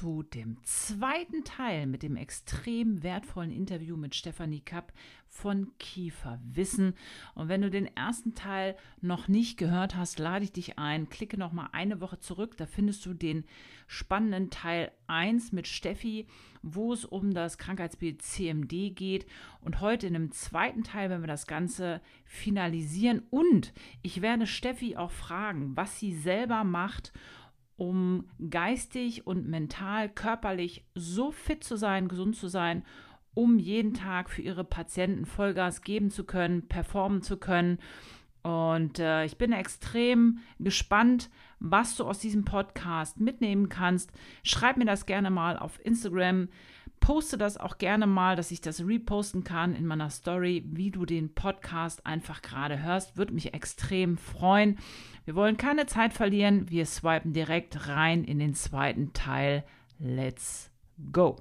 zu dem zweiten Teil mit dem extrem wertvollen Interview mit Stefanie Kapp von Kiefer Wissen. Und wenn du den ersten Teil noch nicht gehört hast, lade ich dich ein. Klicke noch mal eine Woche zurück. Da findest du den spannenden Teil 1 mit Steffi, wo es um das Krankheitsbild CMD geht. Und heute in dem zweiten Teil, wenn wir das Ganze finalisieren. Und ich werde Steffi auch fragen, was sie selber macht um geistig und mental, körperlich so fit zu sein, gesund zu sein, um jeden Tag für ihre Patienten Vollgas geben zu können, performen zu können. Und äh, ich bin extrem gespannt, was du aus diesem Podcast mitnehmen kannst. Schreib mir das gerne mal auf Instagram. Poste das auch gerne mal, dass ich das reposten kann in meiner Story, wie du den Podcast einfach gerade hörst. Würde mich extrem freuen. Wir wollen keine Zeit verlieren. Wir swipen direkt rein in den zweiten Teil. Let's go.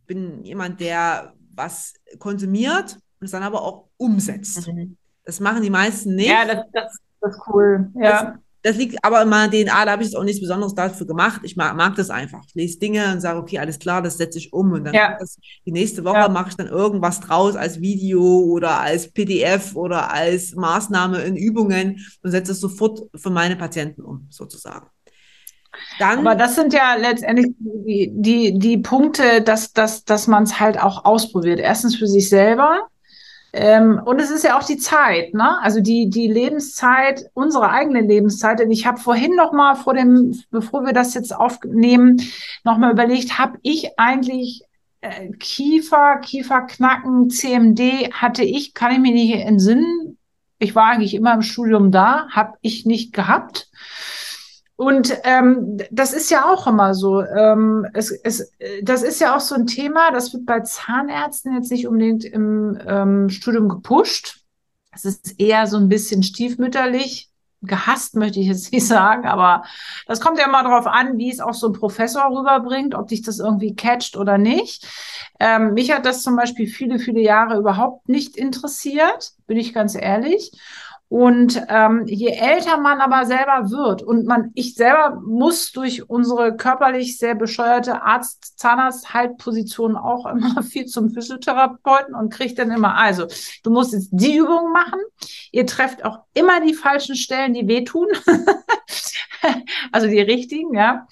Ich bin jemand, der was konsumiert und es dann aber auch umsetzt. Mhm. Das machen die meisten nicht. Ja, das, das, das ist cool. Ja. Das, liegt aber in meiner DNA, da habe ich auch nichts Besonderes dafür gemacht. Ich mag, mag das einfach. Ich lese Dinge und sage, okay, alles klar, das setze ich um. Und dann ja. das, die nächste Woche ja. mache ich dann irgendwas draus als Video oder als PDF oder als Maßnahme in Übungen und setze es sofort für meine Patienten um, sozusagen. Dann, Aber das sind ja letztendlich die, die, die Punkte, dass, dass, dass man es halt auch ausprobiert. Erstens für sich selber, ähm, und es ist ja auch die Zeit, ne? Also die, die Lebenszeit, unsere eigene Lebenszeit. Und ich habe vorhin noch mal vor dem, bevor wir das jetzt aufnehmen, noch mal überlegt, habe ich eigentlich äh, Kiefer, Kieferknacken, CMD hatte ich, kann ich mir nicht entsinnen. Ich war eigentlich immer im Studium da, habe ich nicht gehabt. Und ähm, das ist ja auch immer so. Ähm, es, es, das ist ja auch so ein Thema, das wird bei Zahnärzten jetzt nicht unbedingt im ähm, Studium gepusht. Es ist eher so ein bisschen stiefmütterlich. Gehasst möchte ich jetzt nicht sagen, aber das kommt ja immer darauf an, wie es auch so ein Professor rüberbringt, ob dich das irgendwie catcht oder nicht. Ähm, mich hat das zum Beispiel viele, viele Jahre überhaupt nicht interessiert, bin ich ganz ehrlich. Und ähm, je älter man aber selber wird und man, ich selber muss durch unsere körperlich sehr bescheuerte Arzt, Zahnarzt Haltposition auch immer viel zum Physiotherapeuten und kriegt dann immer, also du musst jetzt die Übung machen. Ihr trefft auch immer die falschen Stellen, die wehtun. also die richtigen, ja.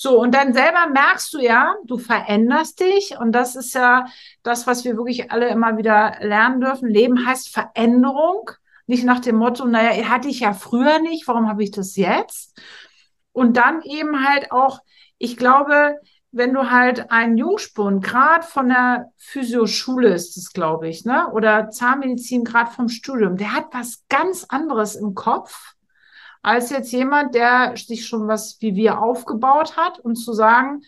So, und dann selber merkst du ja, du veränderst dich. Und das ist ja das, was wir wirklich alle immer wieder lernen dürfen. Leben heißt Veränderung. Nicht nach dem Motto, naja, hatte ich ja früher nicht, warum habe ich das jetzt? Und dann eben halt auch, ich glaube, wenn du halt einen Jungspund, gerade von der Physioschule ist es, glaube ich, ne? Oder Zahnmedizin, gerade vom Studium, der hat was ganz anderes im Kopf, als jetzt jemand, der sich schon was wie wir aufgebaut hat und zu sagen,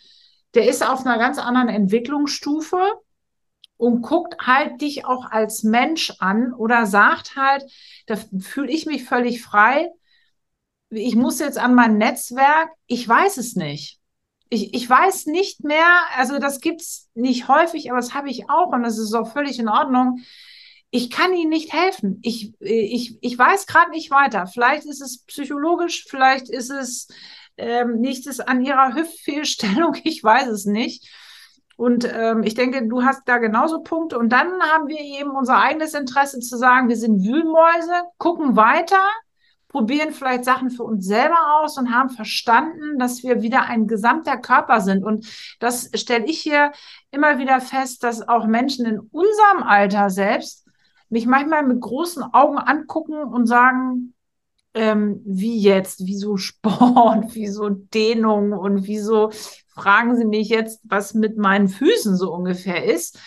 der ist auf einer ganz anderen Entwicklungsstufe und guckt halt dich auch als Mensch an oder sagt halt, da fühle ich mich völlig frei. Ich muss jetzt an mein Netzwerk. Ich weiß es nicht. Ich, ich weiß nicht mehr, also das gibt's nicht häufig, aber das habe ich auch und das ist auch völlig in Ordnung. Ich kann Ihnen nicht helfen. Ich, ich, ich weiß gerade nicht weiter. Vielleicht ist es psychologisch, vielleicht ist es ähm, nichts an Ihrer Hüftfehlstellung, ich weiß es nicht. Und ähm, ich denke, du hast da genauso Punkte. Und dann haben wir eben unser eigenes Interesse zu sagen, wir sind Wühlmäuse, gucken weiter, probieren vielleicht Sachen für uns selber aus und haben verstanden, dass wir wieder ein gesamter Körper sind. Und das stelle ich hier immer wieder fest, dass auch Menschen in unserem Alter selbst mich manchmal mit großen Augen angucken und sagen, ähm, wie jetzt, wieso Sport, wieso Dehnung und wieso fragen Sie mich jetzt, was mit meinen Füßen so ungefähr ist.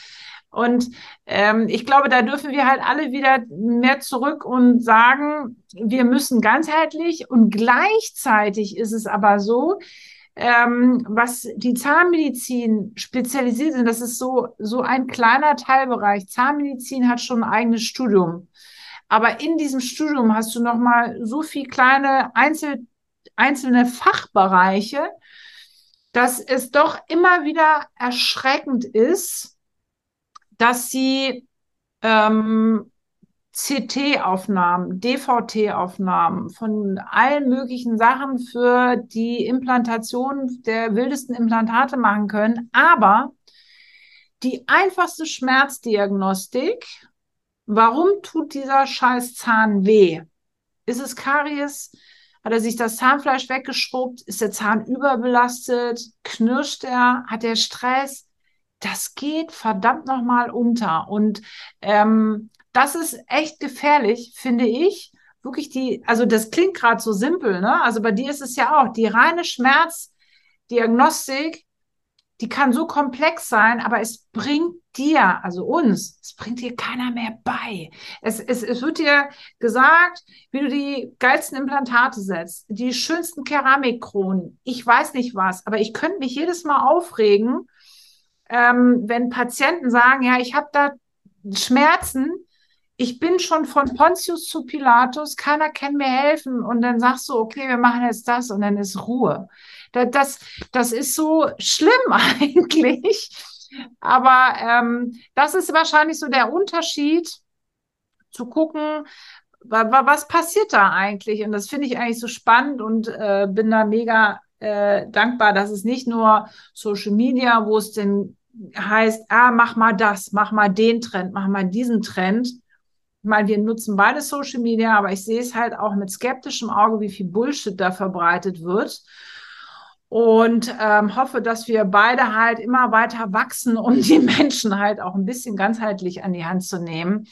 Und ähm, ich glaube, da dürfen wir halt alle wieder mehr zurück und sagen, wir müssen ganzheitlich und gleichzeitig ist es aber so, ähm, was die Zahnmedizin spezialisiert sind, das ist so, so ein kleiner Teilbereich. Zahnmedizin hat schon ein eigenes Studium. Aber in diesem Studium hast du nochmal so viel kleine Einzel, einzelne Fachbereiche, dass es doch immer wieder erschreckend ist, dass sie ähm, CT-Aufnahmen, DVT-Aufnahmen von allen möglichen Sachen für die Implantation der wildesten Implantate machen können. Aber die einfachste Schmerzdiagnostik, warum tut dieser scheiß Zahn weh? Ist es Karies? Hat er sich das Zahnfleisch weggeschrubbt? Ist der Zahn überbelastet? Knirscht er? Hat er Stress? Das geht verdammt nochmal unter. Und ähm, das ist echt gefährlich, finde ich. Wirklich die, also das klingt gerade so simpel, ne? Also bei dir ist es ja auch die reine Schmerzdiagnostik, die kann so komplex sein, aber es bringt dir, also uns, es bringt dir keiner mehr bei. Es, es, es wird dir gesagt, wie du die geilsten Implantate setzt, die schönsten Keramikkronen, ich weiß nicht was, aber ich könnte mich jedes Mal aufregen, ähm, wenn Patienten sagen, ja, ich habe da Schmerzen, ich bin schon von Pontius zu Pilatus, keiner kann mir helfen. Und dann sagst du, okay, wir machen jetzt das und dann ist Ruhe. Das, das ist so schlimm eigentlich. Aber ähm, das ist wahrscheinlich so der Unterschied, zu gucken, was passiert da eigentlich? Und das finde ich eigentlich so spannend und äh, bin da mega äh, dankbar, dass es nicht nur Social Media, wo es denn heißt, ah, mach mal das, mach mal den Trend, mach mal diesen Trend. Meine, wir nutzen beide Social Media, aber ich sehe es halt auch mit skeptischem Auge, wie viel Bullshit da verbreitet wird und ähm, hoffe, dass wir beide halt immer weiter wachsen, um die Menschen halt auch ein bisschen ganzheitlich an die Hand zu nehmen.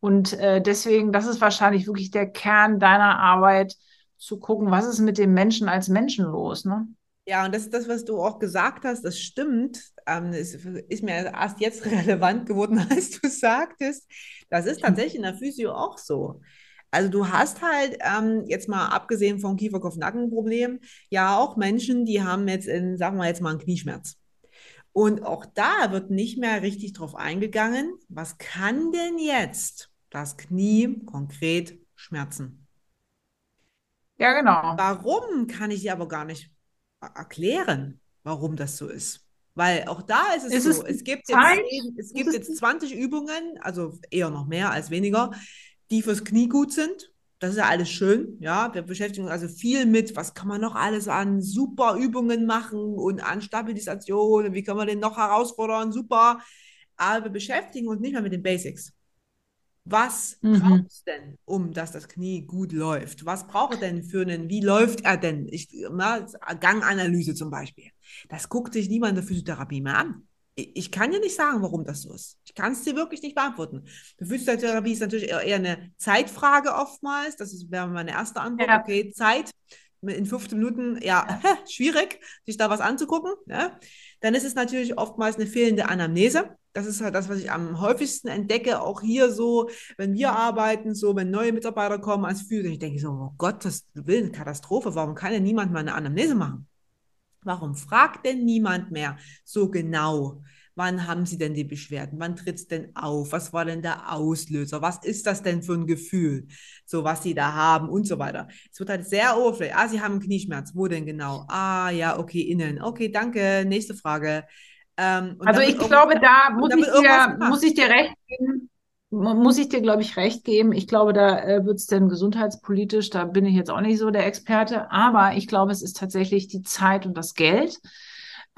Und äh, deswegen, das ist wahrscheinlich wirklich der Kern deiner Arbeit, zu gucken, was ist mit dem Menschen als Menschen los. Ne? Ja, und das ist das, was du auch gesagt hast, das stimmt. Ähm, ist, ist mir erst jetzt relevant geworden, als du sagtest. Das ist tatsächlich in der Physio auch so. Also du hast halt, ähm, jetzt mal abgesehen vom Kieferkopf-Nacken-Problem, ja auch Menschen, die haben jetzt, in, sagen wir jetzt mal, einen Knieschmerz. Und auch da wird nicht mehr richtig drauf eingegangen, was kann denn jetzt das Knie konkret schmerzen? Ja, genau. Warum kann ich dir aber gar nicht erklären, warum das so ist? Weil auch da ist es, ist so, es, es gibt, jetzt, es gibt jetzt 20 Übungen, also eher noch mehr als weniger, die fürs Knie gut sind. Das ist ja alles schön, ja. Wir beschäftigen uns also viel mit, was kann man noch alles an super Übungen machen und an Stabilisation und wie kann man den noch herausfordern, super. Aber wir beschäftigen uns nicht mehr mit den Basics. Was mhm. braucht es denn, um dass das Knie gut läuft? Was braucht er denn für einen, wie läuft er denn? Ich, na, Ganganalyse zum Beispiel. Das guckt sich niemand in der Physiotherapie mehr an ich kann dir nicht sagen, warum das so ist. Ich kann es dir wirklich nicht beantworten. Die Physiotherapie ist natürlich eher eine Zeitfrage oftmals. Das wäre meine erste Antwort. Ja. Okay, Zeit in 15 Minuten, ja, schwierig, sich da was anzugucken. Ja. Dann ist es natürlich oftmals eine fehlende Anamnese. Das ist halt das, was ich am häufigsten entdecke, auch hier so, wenn wir arbeiten, so, wenn neue Mitarbeiter kommen als Physio, ich denke so, oh Gott, das will eine Katastrophe. Warum kann denn niemand mal eine Anamnese machen? Warum fragt denn niemand mehr so genau? Wann haben Sie denn die Beschwerden? Wann tritt es denn auf? Was war denn der Auslöser? Was ist das denn für ein Gefühl? So, was Sie da haben und so weiter. Es wird halt sehr oberflächlich. Ah, Sie haben Knieschmerz. Wo denn genau? Ah, ja, okay, innen. Okay, danke. Nächste Frage. Ähm, also ich glaube, da muss ich, dir, muss ich dir recht geben muss ich dir, glaube ich, recht geben. Ich glaube, da äh, wird es denn gesundheitspolitisch, da bin ich jetzt auch nicht so der Experte, aber ich glaube, es ist tatsächlich die Zeit und das Geld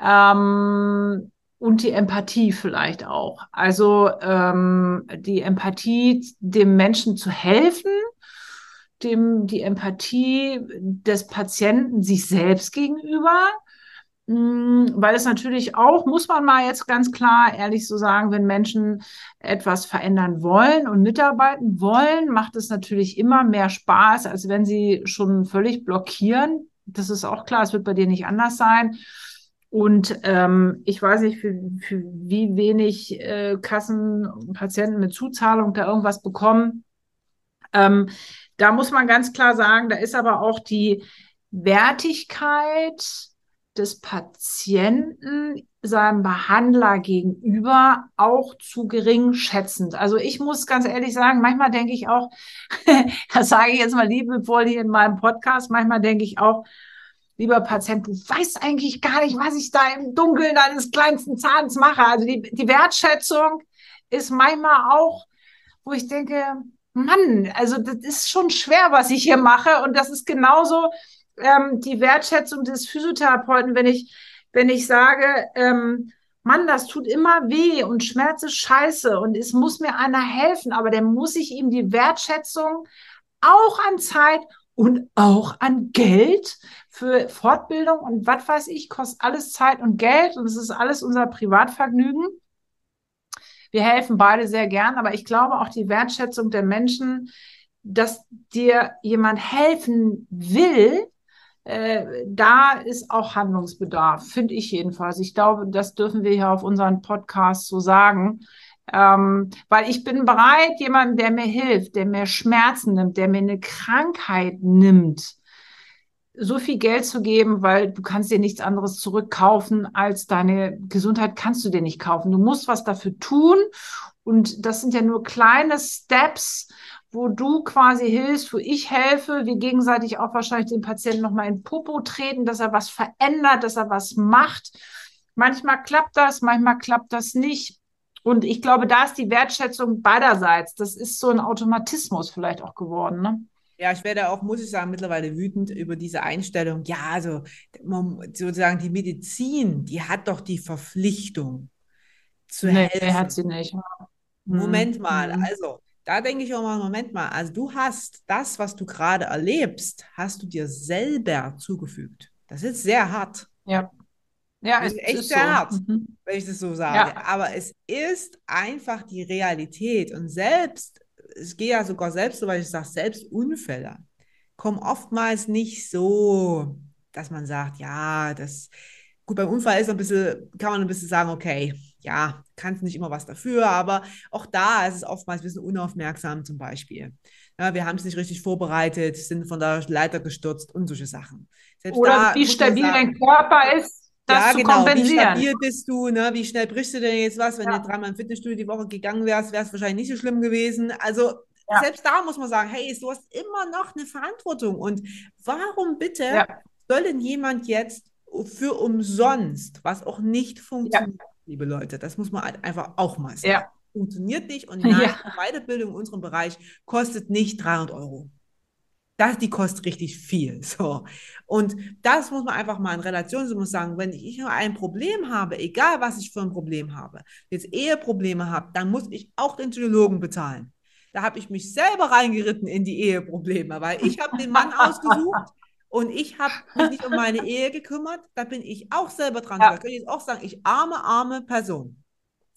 ähm, und die Empathie vielleicht auch. Also ähm, die Empathie, dem Menschen zu helfen, dem die Empathie des Patienten sich selbst gegenüber Mm, weil es natürlich auch, muss man mal jetzt ganz klar ehrlich so sagen, wenn Menschen etwas verändern wollen und mitarbeiten wollen, macht es natürlich immer mehr Spaß, als wenn sie schon völlig blockieren. Das ist auch klar, es wird bei dir nicht anders sein. Und ähm, ich weiß nicht, für, für wie wenig äh, Kassen, Patienten mit Zuzahlung da irgendwas bekommen. Ähm, da muss man ganz klar sagen, da ist aber auch die Wertigkeit des Patienten seinem Behandler gegenüber auch zu gering schätzend. Also ich muss ganz ehrlich sagen, manchmal denke ich auch, das sage ich jetzt mal liebevoll hier in meinem Podcast, manchmal denke ich auch, lieber Patient, du weißt eigentlich gar nicht, was ich da im Dunkeln deines kleinsten Zahns mache. Also die, die Wertschätzung ist manchmal auch, wo ich denke, Mann, also das ist schon schwer, was ich hier mache. Und das ist genauso ähm, die Wertschätzung des Physiotherapeuten, wenn ich, wenn ich sage, ähm, Mann, das tut immer weh und Schmerz ist scheiße und es muss mir einer helfen, aber dann muss ich ihm die Wertschätzung auch an Zeit und auch an Geld für Fortbildung und was weiß ich, kostet alles Zeit und Geld und es ist alles unser Privatvergnügen. Wir helfen beide sehr gern, aber ich glaube auch die Wertschätzung der Menschen, dass dir jemand helfen will, äh, da ist auch Handlungsbedarf, finde ich jedenfalls. Ich glaube, das dürfen wir hier auf unseren Podcast so sagen. Ähm, weil ich bin bereit, jemandem, der mir hilft, der mir Schmerzen nimmt, der mir eine Krankheit nimmt, so viel Geld zu geben, weil du kannst dir nichts anderes zurückkaufen als deine Gesundheit kannst du dir nicht kaufen. Du musst was dafür tun und das sind ja nur kleine Steps, wo du quasi hilfst, wo ich helfe, wir gegenseitig auch wahrscheinlich den Patienten nochmal in Popo treten, dass er was verändert, dass er was macht. Manchmal klappt das, manchmal klappt das nicht. Und ich glaube, da ist die Wertschätzung beiderseits. Das ist so ein Automatismus vielleicht auch geworden. Ne? Ja, ich werde auch, muss ich sagen, mittlerweile wütend über diese Einstellung. Ja, also sozusagen die Medizin, die hat doch die Verpflichtung zu nee, helfen. hat sie nicht. Moment hm, mal, also da denke ich auch mal, Moment mal, also du hast das, was du gerade erlebst, hast du dir selber zugefügt. Das ist sehr hart. Ja. Ja, es ist echt ist sehr so. hart, mhm. wenn ich das so sage. Ja. Aber es ist einfach die Realität. Und selbst ich gehe ja sogar selbst so, weil ich sage, selbst Unfälle kommen oftmals nicht so, dass man sagt, ja, das, gut, beim Unfall ist ein bisschen, kann man ein bisschen sagen, okay, ja, kannst nicht immer was dafür, aber auch da ist es oftmals ein bisschen unaufmerksam zum Beispiel. Ja, wir haben es nicht richtig vorbereitet, sind von der Leiter gestürzt und solche Sachen. Selbst Oder wie stabil dein Körper ist das ja, genau. Wie stabil bist du? Ne? Wie schnell brichst du denn jetzt was? Wenn ja. du dreimal im Fitnessstudio die Woche gegangen wärst, wäre es wahrscheinlich nicht so schlimm gewesen. Also ja. selbst da muss man sagen, hey, du hast immer noch eine Verantwortung. Und warum bitte ja. soll denn jemand jetzt für umsonst, was auch nicht funktioniert, liebe Leute, das muss man halt einfach auch mal sagen. Funktioniert nicht und nein, Weiterbildung in unserem Bereich kostet nicht 300 Euro das, die kostet richtig viel. So. Und das muss man einfach mal in Relation so muss sagen, wenn ich ein Problem habe, egal was ich für ein Problem habe, jetzt Eheprobleme habe, dann muss ich auch den Psychologen bezahlen. Da habe ich mich selber reingeritten in die Eheprobleme, weil ich habe den Mann ausgesucht und ich habe mich nicht um meine Ehe gekümmert. Da bin ich auch selber dran. Ja. Da kann ich jetzt auch sagen, ich arme, arme Person.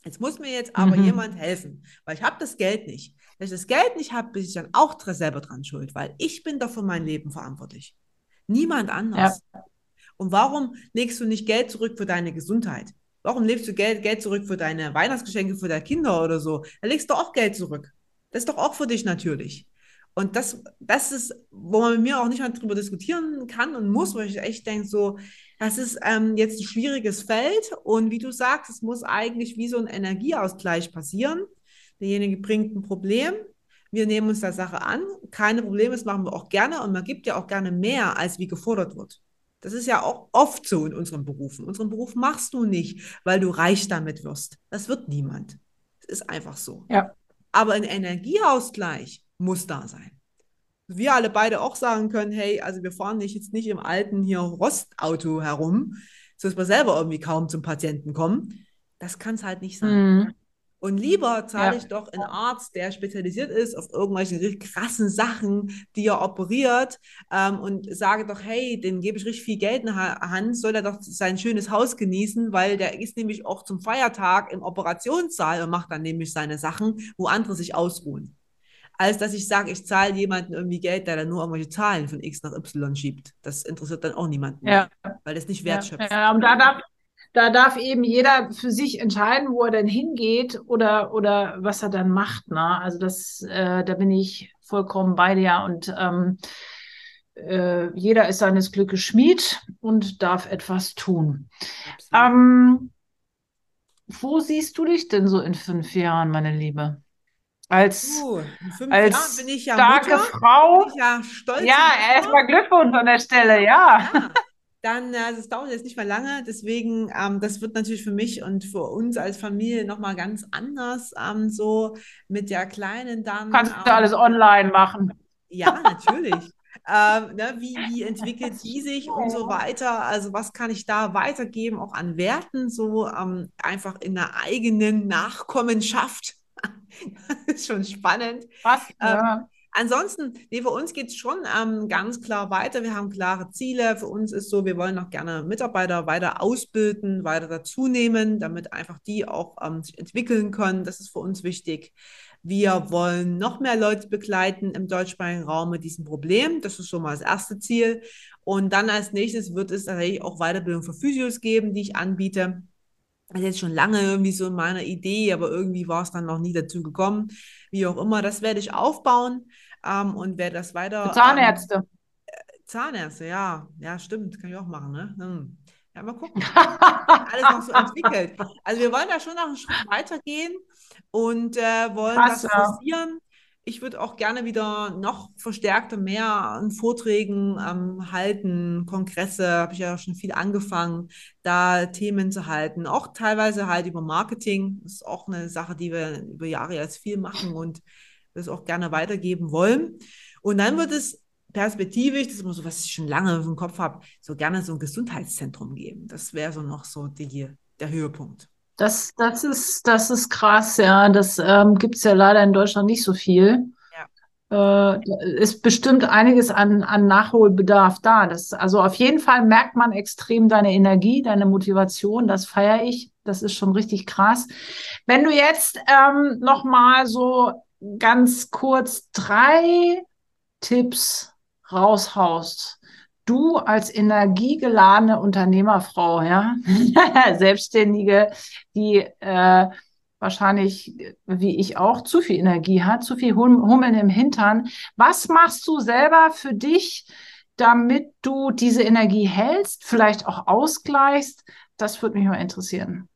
Jetzt muss mir jetzt aber mhm. jemand helfen, weil ich habe das Geld nicht. Wenn ich das Geld nicht habe, bin ich dann auch selber dran schuld, weil ich bin doch für mein Leben verantwortlich. Niemand anders. Ja. Und warum legst du nicht Geld zurück für deine Gesundheit? Warum legst du Geld, Geld zurück für deine Weihnachtsgeschenke für deine Kinder oder so? Da legst du auch Geld zurück. Das ist doch auch für dich natürlich. Und das, das ist, wo man mit mir auch nicht mal drüber diskutieren kann und muss, weil ich echt denke, so, das ist ähm, jetzt ein schwieriges Feld und wie du sagst, es muss eigentlich wie so ein Energieausgleich passieren. Derjenige bringt ein Problem, wir nehmen uns der Sache an, keine Probleme, das machen wir auch gerne und man gibt ja auch gerne mehr, als wie gefordert wird. Das ist ja auch oft so in unseren Berufen. Unseren Beruf machst du nicht, weil du reich damit wirst. Das wird niemand. Das ist einfach so. Ja. Aber ein Energieausgleich muss da sein wir alle beide auch sagen können, hey, also wir fahren nicht jetzt nicht im alten hier Rostauto herum, so dass wir selber irgendwie kaum zum Patienten kommen. Das kann es halt nicht sein. Mhm. Und lieber zahle ja. ich doch einen Arzt, der spezialisiert ist auf irgendwelche krassen Sachen, die er operiert, ähm, und sage doch, hey, dem gebe ich richtig viel Geld in die Hand, soll er doch sein schönes Haus genießen, weil der ist nämlich auch zum Feiertag im Operationssaal und macht dann nämlich seine Sachen, wo andere sich ausruhen als dass ich sage, ich zahle jemanden irgendwie Geld, der dann nur irgendwelche Zahlen von X nach Y schiebt. Das interessiert dann auch niemanden, ja. weil das nicht wertschöpft. Ja, ja, und da darf, da darf eben jeder für sich entscheiden, wo er denn hingeht oder, oder was er dann macht. Ne? Also das, äh, da bin ich vollkommen bei dir und ähm, äh, jeder ist seines Glückes Schmied und darf etwas tun. Ähm, wo siehst du dich denn so in fünf Jahren, meine Liebe? Als, uh, als ja starke Mutter, Frau. ja stolz. Ja, erstmal Glückwunsch an der Stelle, ja. ja. dann, also es dauert jetzt nicht mehr lange, deswegen, ähm, das wird natürlich für mich und für uns als Familie nochmal ganz anders, ähm, so mit der Kleinen dann. Kannst ähm, du alles online machen. Ja, natürlich. ähm, ne, wie, wie entwickelt die sich und so weiter? Also was kann ich da weitergeben, auch an Werten, so ähm, einfach in der eigenen Nachkommenschaft. das ist schon spannend. Was? Ja. Ähm, Ansonsten, nee, für uns geht es schon ähm, ganz klar weiter. Wir haben klare Ziele. Für uns ist so, wir wollen noch gerne Mitarbeiter weiter ausbilden, weiter dazu nehmen, damit einfach die auch ähm, sich entwickeln können. Das ist für uns wichtig. Wir wollen noch mehr Leute begleiten im deutschsprachigen Raum mit diesem Problem. Das ist schon mal das erste Ziel. Und dann als nächstes wird es tatsächlich auch Weiterbildung für Physios geben, die ich anbiete. Das ist jetzt schon lange irgendwie so in meiner Idee, aber irgendwie war es dann noch nie dazu gekommen. Wie auch immer, das werde ich aufbauen ähm, und werde das weiter. Für Zahnärzte. Ähm, Zahnärzte, ja. Ja, stimmt. Kann ich auch machen, ne? Hm. Ja, mal gucken. alles noch so entwickelt. Also wir wollen da schon noch einen Schritt weitergehen und äh, wollen Krass, das forcieren. Ja ich würde auch gerne wieder noch verstärkter mehr an Vorträgen ähm, halten, Kongresse, habe ich ja schon viel angefangen, da Themen zu halten. Auch teilweise halt über Marketing. Das ist auch eine Sache, die wir über Jahre jetzt viel machen und das auch gerne weitergeben wollen. Und dann wird es perspektivisch, das ist immer so, was ich schon lange im Kopf habe, so gerne so ein Gesundheitszentrum geben. Das wäre so noch so die, der Höhepunkt. Das, das, ist, das ist krass, ja. Das ähm, gibt es ja leider in Deutschland nicht so viel. Ja. Äh, ist bestimmt einiges an, an Nachholbedarf da. Das, also auf jeden Fall merkt man extrem deine Energie, deine Motivation. Das feiere ich. Das ist schon richtig krass. Wenn du jetzt ähm, noch mal so ganz kurz drei Tipps raushaust, du als energiegeladene Unternehmerfrau, ja, Selbstständige, die äh, wahrscheinlich, wie ich auch, zu viel Energie hat, zu viel hum Hummeln im Hintern. Was machst du selber für dich, damit du diese Energie hältst, vielleicht auch ausgleichst? Das würde mich mal interessieren.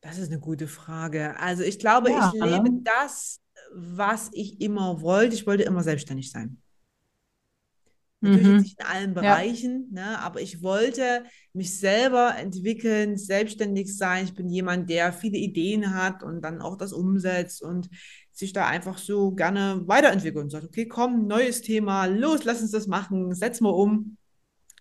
Das ist eine gute Frage. Also ich glaube, ja, ich lebe ne? das, was ich immer wollte. Ich wollte immer selbstständig sein. Natürlich mhm. nicht in allen Bereichen, ja. ne, aber ich wollte mich selber entwickeln, selbstständig sein. Ich bin jemand, der viele Ideen hat und dann auch das umsetzt und sich da einfach so gerne weiterentwickelt und sagt, okay, komm, neues Thema, los, lass uns das machen, setz mal um.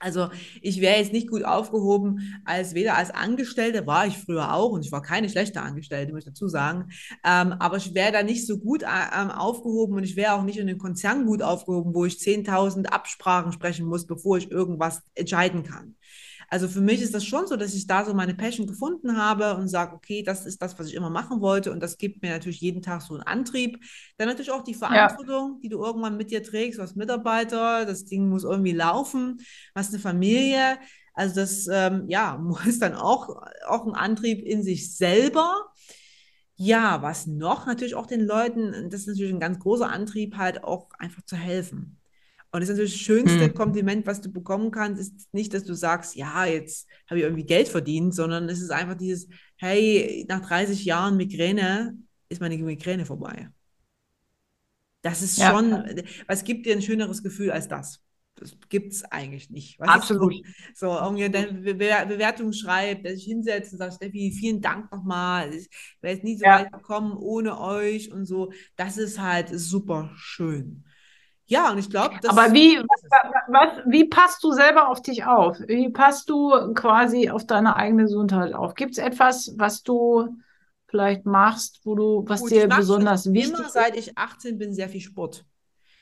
Also ich wäre jetzt nicht gut aufgehoben als weder als Angestellte, war ich früher auch und ich war keine schlechte Angestellte, muss ich dazu sagen, ähm, aber ich wäre da nicht so gut äh, ähm, aufgehoben und ich wäre auch nicht in den Konzern gut aufgehoben, wo ich 10.000 Absprachen sprechen muss, bevor ich irgendwas entscheiden kann. Also für mich ist das schon so, dass ich da so meine Passion gefunden habe und sage, okay, das ist das, was ich immer machen wollte. Und das gibt mir natürlich jeden Tag so einen Antrieb. Dann natürlich auch die Verantwortung, ja. die du irgendwann mit dir trägst als Mitarbeiter. Das Ding muss irgendwie laufen. Hast eine Familie. Also das, ähm, ja, muss dann auch, auch ein Antrieb in sich selber. Ja, was noch? Natürlich auch den Leuten, das ist natürlich ein ganz großer Antrieb, halt auch einfach zu helfen. Und das ist natürlich das schönste hm. Kompliment, was du bekommen kannst, ist nicht, dass du sagst, ja, jetzt habe ich irgendwie Geld verdient, sondern es ist einfach dieses, hey, nach 30 Jahren Migräne ist meine Migräne vorbei. Das ist ja. schon, was gibt dir ein schöneres Gefühl als das? Das gibt es eigentlich nicht. Was Absolut. So, irgendwie deine Bewertung schreibt, dass ich hinsetze und sage, Steffi, vielen Dank nochmal. Ich wäre jetzt nie so ja. weit gekommen ohne euch und so. Das ist halt super schön. Ja, und ich glaube, das. Aber wie, was, wie passt du selber auf dich auf? Wie passt du quasi auf deine eigene Gesundheit auf? Gibt es etwas, was du vielleicht machst, wo du, was Gut, dir besonders wichtig ist? Immer seit ich 18 bin, sehr viel Sport.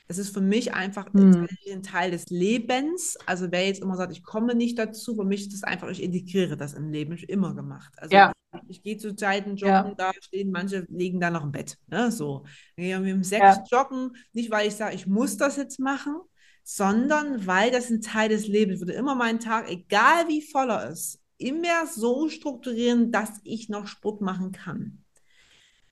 Das ist für mich einfach hm. ein Teil des Lebens. Also wer jetzt immer sagt, ich komme nicht dazu, für mich ist das einfach, ich integriere das im Leben, ich immer gemacht. Also ja. Ich gehe zu Zeiten joggen, ja. da stehen manche liegen da noch im Bett. Ne? So. Wir haben um sechs ja. joggen, nicht weil ich sage, ich muss das jetzt machen, sondern weil das ein Teil des Lebens wird. Immer meinen Tag, egal wie voller ist, immer so strukturieren, dass ich noch Sport machen kann.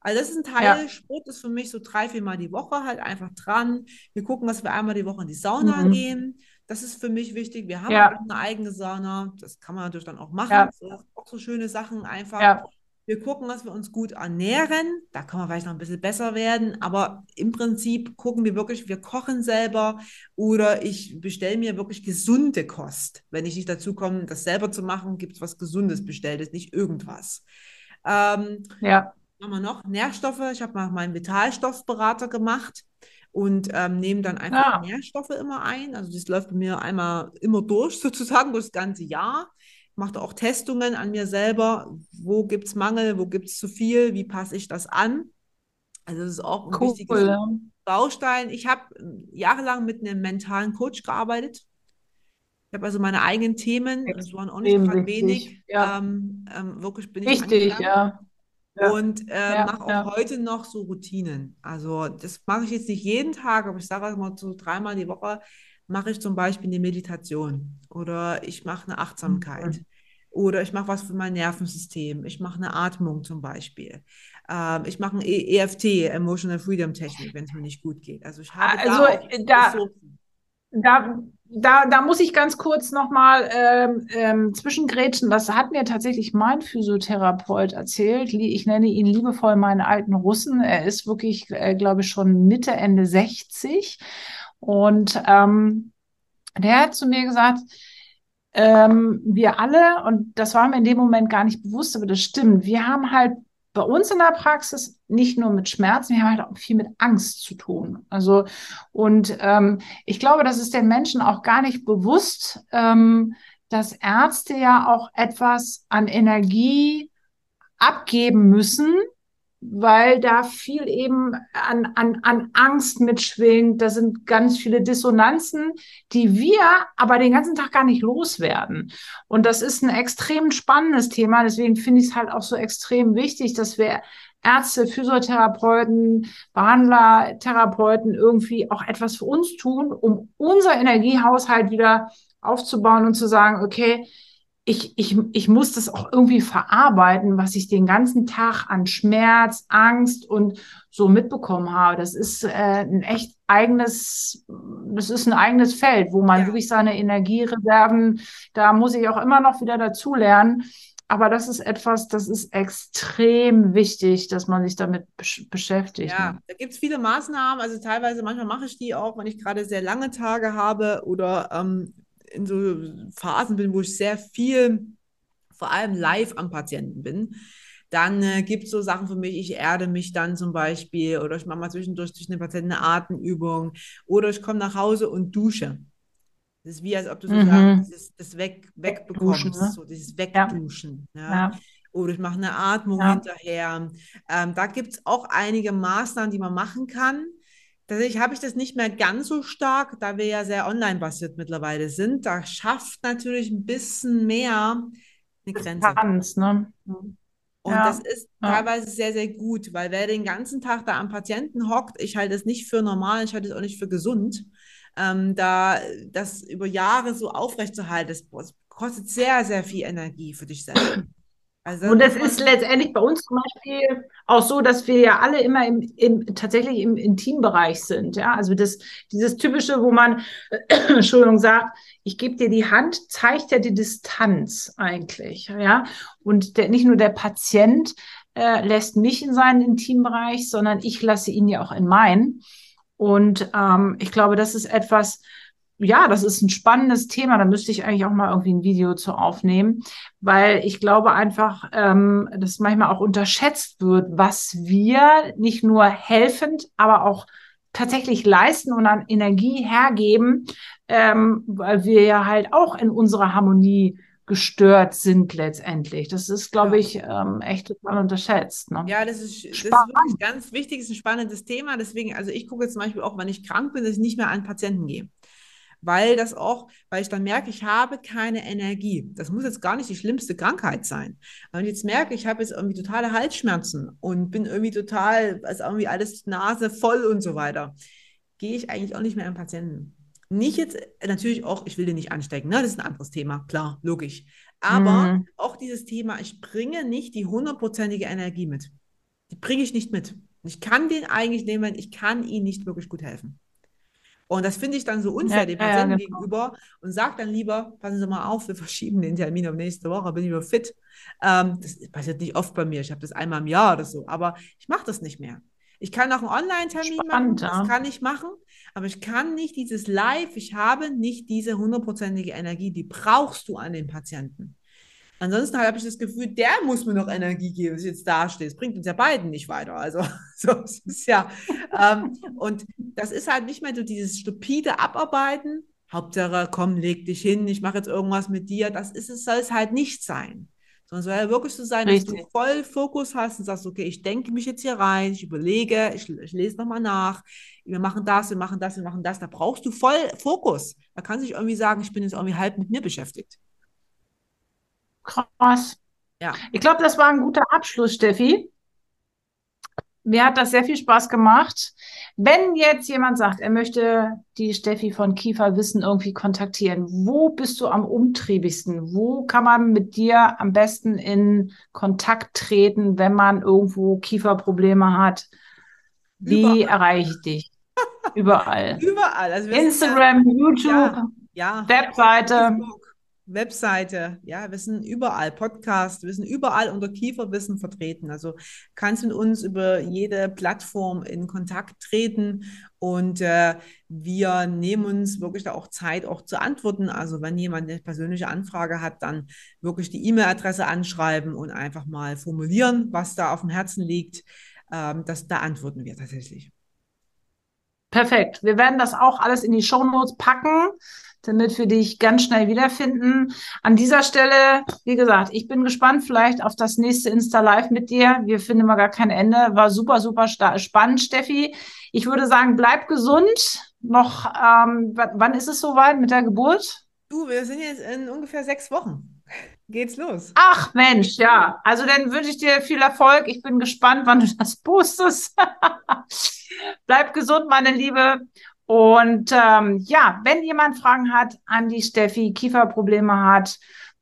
Also das ist ein Teil, ja. Sport ist für mich so drei, vier Mal die Woche halt einfach dran. Wir gucken, dass wir einmal die Woche in die Sauna mhm. gehen. Das ist für mich wichtig. Wir haben ja. auch eine eigene Sauna. Das kann man natürlich dann auch machen. Ja. auch so schöne Sachen einfach. Ja. Wir gucken, dass wir uns gut ernähren. Da kann man vielleicht noch ein bisschen besser werden. Aber im Prinzip gucken wir wirklich, wir kochen selber oder ich bestelle mir wirklich gesunde Kost. Wenn ich nicht dazu komme, das selber zu machen, gibt es was Gesundes bestelltes, nicht irgendwas. Ähm, ja. Machen wir noch Nährstoffe. Ich habe mal meinen Vitalstoffberater gemacht und ähm, nehme dann einfach ja. Nährstoffe immer ein. Also das läuft bei mir einmal immer durch, sozusagen, durch das ganze Jahr mache auch Testungen an mir selber. Wo gibt es Mangel, wo gibt es zu viel, wie passe ich das an? Also das ist auch ein cool, wichtiges ja. Baustein. Ich habe jahrelang mit einem mentalen Coach gearbeitet. Ich habe also meine eigenen Themen, das waren auch nicht gerade wenig. Ja. Ähm, ähm, wirklich bin ich Wichtig, ja. Ja. Und äh, ja, mache auch ja. heute noch so Routinen. Also das mache ich jetzt nicht jeden Tag, aber ich sage mal so dreimal die Woche mache ich zum Beispiel eine Meditation oder ich mache eine Achtsamkeit mhm. oder ich mache was für mein Nervensystem. Ich mache eine Atmung zum Beispiel. Ähm, ich mache ein EFT, Emotional Freedom Technik, wenn es mir nicht gut geht. Also ich habe also da, da, da, da, muss ich ganz kurz nochmal ähm, ähm, zwischengrätschen. Das hat mir tatsächlich mein Physiotherapeut erzählt. Ich nenne ihn liebevoll meinen alten Russen. Er ist wirklich, äh, glaube ich, schon Mitte, Ende 60 und ähm, der hat zu mir gesagt, ähm, wir alle, und das war mir in dem Moment gar nicht bewusst, aber das stimmt, wir haben halt bei uns in der Praxis nicht nur mit Schmerzen, wir haben halt auch viel mit Angst zu tun. Also, und ähm, ich glaube, das ist den Menschen auch gar nicht bewusst, ähm, dass Ärzte ja auch etwas an Energie abgeben müssen, weil da viel eben an, an, an Angst mitschwingt. Da sind ganz viele Dissonanzen, die wir aber den ganzen Tag gar nicht loswerden. Und das ist ein extrem spannendes Thema. Deswegen finde ich es halt auch so extrem wichtig, dass wir Ärzte, Physiotherapeuten, Behandler, Therapeuten irgendwie auch etwas für uns tun, um unser Energiehaushalt wieder aufzubauen und zu sagen, okay, ich, ich, ich muss das auch irgendwie verarbeiten, was ich den ganzen Tag an Schmerz, Angst und so mitbekommen habe. Das ist äh, ein echt eigenes, das ist ein eigenes Feld, wo man ja. wirklich seine Energiereserven, da muss ich auch immer noch wieder dazulernen. Aber das ist etwas, das ist extrem wichtig, dass man sich damit besch beschäftigt. Ja, ne? da gibt es viele Maßnahmen. Also teilweise, manchmal mache ich die auch, wenn ich gerade sehr lange Tage habe oder ähm, in so Phasen bin, wo ich sehr viel, vor allem live am Patienten bin, dann äh, gibt es so Sachen für mich, ich erde mich dann zum Beispiel oder ich mache mal zwischendurch durch eine Patienten eine Atemübung oder ich komme nach Hause und dusche. Das ist wie, als ob du sozusagen mhm. das, das weg, wegbekommst, ne? so dieses Wegduschen. Ja. ja. Oder ich mache eine Atmung ja. hinterher. Ähm, da gibt es auch einige Maßnahmen, die man machen kann. Tatsächlich habe ich das nicht mehr ganz so stark, da wir ja sehr online-basiert mittlerweile sind. Da schafft natürlich ein bisschen mehr eine Grenze. Distanz, ne? Und ja. das ist ja. teilweise sehr, sehr gut, weil wer den ganzen Tag da am Patienten hockt, ich halte es nicht für normal, ich halte es auch nicht für gesund, ähm, da das über Jahre so aufrechtzuerhalten, das kostet sehr, sehr viel Energie für dich selbst. Also und das ist letztendlich bei uns zum Beispiel auch so, dass wir ja alle immer im, im tatsächlich im Intimbereich sind. Ja, also das, dieses typische, wo man, äh, Entschuldigung, sagt, ich gebe dir die Hand, zeigt ja die Distanz eigentlich. Ja, und der, nicht nur der Patient äh, lässt mich in seinen Intimbereich, sondern ich lasse ihn ja auch in meinen. Und ähm, ich glaube, das ist etwas, ja, das ist ein spannendes Thema. Da müsste ich eigentlich auch mal irgendwie ein Video zu aufnehmen, weil ich glaube einfach, ähm, dass manchmal auch unterschätzt wird, was wir nicht nur helfend, aber auch tatsächlich leisten und an Energie hergeben, ähm, weil wir ja halt auch in unserer Harmonie gestört sind letztendlich. Das ist, glaube ich, ähm, echt total unterschätzt. Ne? Ja, das ist, das ist wirklich ganz wichtig, ist ein spannendes Thema. Deswegen, also ich gucke jetzt zum Beispiel auch, wenn ich krank bin, dass ich nicht mehr an Patienten gehe weil das auch, weil ich dann merke, ich habe keine Energie. Das muss jetzt gar nicht die schlimmste Krankheit sein. Und jetzt merke ich, habe jetzt irgendwie totale Halsschmerzen und bin irgendwie total, also irgendwie alles Nase voll und so weiter. Gehe ich eigentlich auch nicht mehr an Patienten. Nicht jetzt, natürlich auch, ich will den nicht anstecken, ne? das ist ein anderes Thema, klar, logisch. Aber mhm. auch dieses Thema, ich bringe nicht die hundertprozentige Energie mit. Die bringe ich nicht mit. Ich kann den eigentlich nehmen, ich kann ihnen nicht wirklich gut helfen. Und das finde ich dann so unfair ja, dem Patienten ja, genau. gegenüber und sage dann lieber, passen Sie mal auf, wir verschieben den Termin auf nächste Woche, bin ich wieder fit. Ähm, das passiert nicht oft bei mir, ich habe das einmal im Jahr oder so, aber ich mache das nicht mehr. Ich kann auch einen Online-Termin machen, das kann ich machen, aber ich kann nicht dieses Live, ich habe nicht diese hundertprozentige Energie, die brauchst du an den Patienten. Ansonsten habe ich das Gefühl, der muss mir noch Energie geben, dass ich jetzt dastehe. Das bringt uns ja beiden nicht weiter. Also, so, es ist ja, ähm, und das ist halt nicht mehr so dieses stupide Abarbeiten. Hauptsache, komm, leg dich hin, ich mache jetzt irgendwas mit dir. Das ist es, soll es halt nicht sein. Sondern es soll ja wirklich so sein, Richtig. dass du voll Fokus hast und sagst, okay, ich denke mich jetzt hier rein, ich überlege, ich, ich lese nochmal nach, wir machen das, wir machen das, wir machen das. Da brauchst du voll Fokus. Da kannst du nicht irgendwie sagen, ich bin jetzt irgendwie halb mit mir beschäftigt. Krass. Ja. Ich glaube, das war ein guter Abschluss, Steffi. Mir hat das sehr viel Spaß gemacht. Wenn jetzt jemand sagt, er möchte die Steffi von Kiefer Wissen irgendwie kontaktieren, wo bist du am umtriebigsten? Wo kann man mit dir am besten in Kontakt treten, wenn man irgendwo Kieferprobleme hat? Wie Überall. erreiche ich dich? Überall. Überall. Also Instagram, ja, YouTube, ja, Webseite. Webseite, ja, wir sind überall, Podcast, wir sind überall unter Kieferwissen vertreten. Also kannst mit uns über jede Plattform in Kontakt treten und äh, wir nehmen uns wirklich da auch Zeit, auch zu antworten. Also wenn jemand eine persönliche Anfrage hat, dann wirklich die E-Mail-Adresse anschreiben und einfach mal formulieren, was da auf dem Herzen liegt. Ähm, das, da antworten wir tatsächlich. Perfekt. Wir werden das auch alles in die Show Notes packen damit wir dich ganz schnell wiederfinden. An dieser Stelle, wie gesagt, ich bin gespannt vielleicht auf das nächste Insta Live mit dir. Wir finden immer gar kein Ende. War super, super spannend, Steffi. Ich würde sagen, bleib gesund. Noch, ähm, wann ist es soweit mit der Geburt? Du, wir sind jetzt in ungefähr sechs Wochen. Geht's los. Ach Mensch, ja. Also dann wünsche ich dir viel Erfolg. Ich bin gespannt, wann du das postest. Bleib gesund, meine Liebe. Und ähm, ja, wenn jemand Fragen hat an die Steffi, Kieferprobleme hat,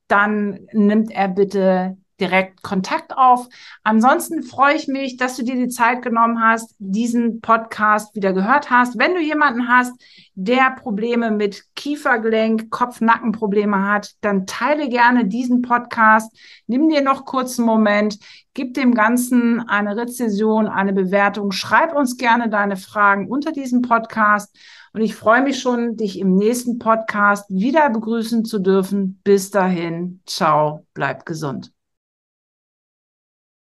dann nimmt er bitte direkt Kontakt auf. Ansonsten freue ich mich, dass du dir die Zeit genommen hast, diesen Podcast wieder gehört hast. Wenn du jemanden hast, der Probleme mit Kiefergelenk, Kopf-Nacken-Probleme hat, dann teile gerne diesen Podcast. Nimm dir noch kurz einen Moment, gib dem Ganzen eine Rezession, eine Bewertung. Schreib uns gerne deine Fragen unter diesem Podcast. Und ich freue mich schon, dich im nächsten Podcast wieder begrüßen zu dürfen. Bis dahin, ciao, bleib gesund.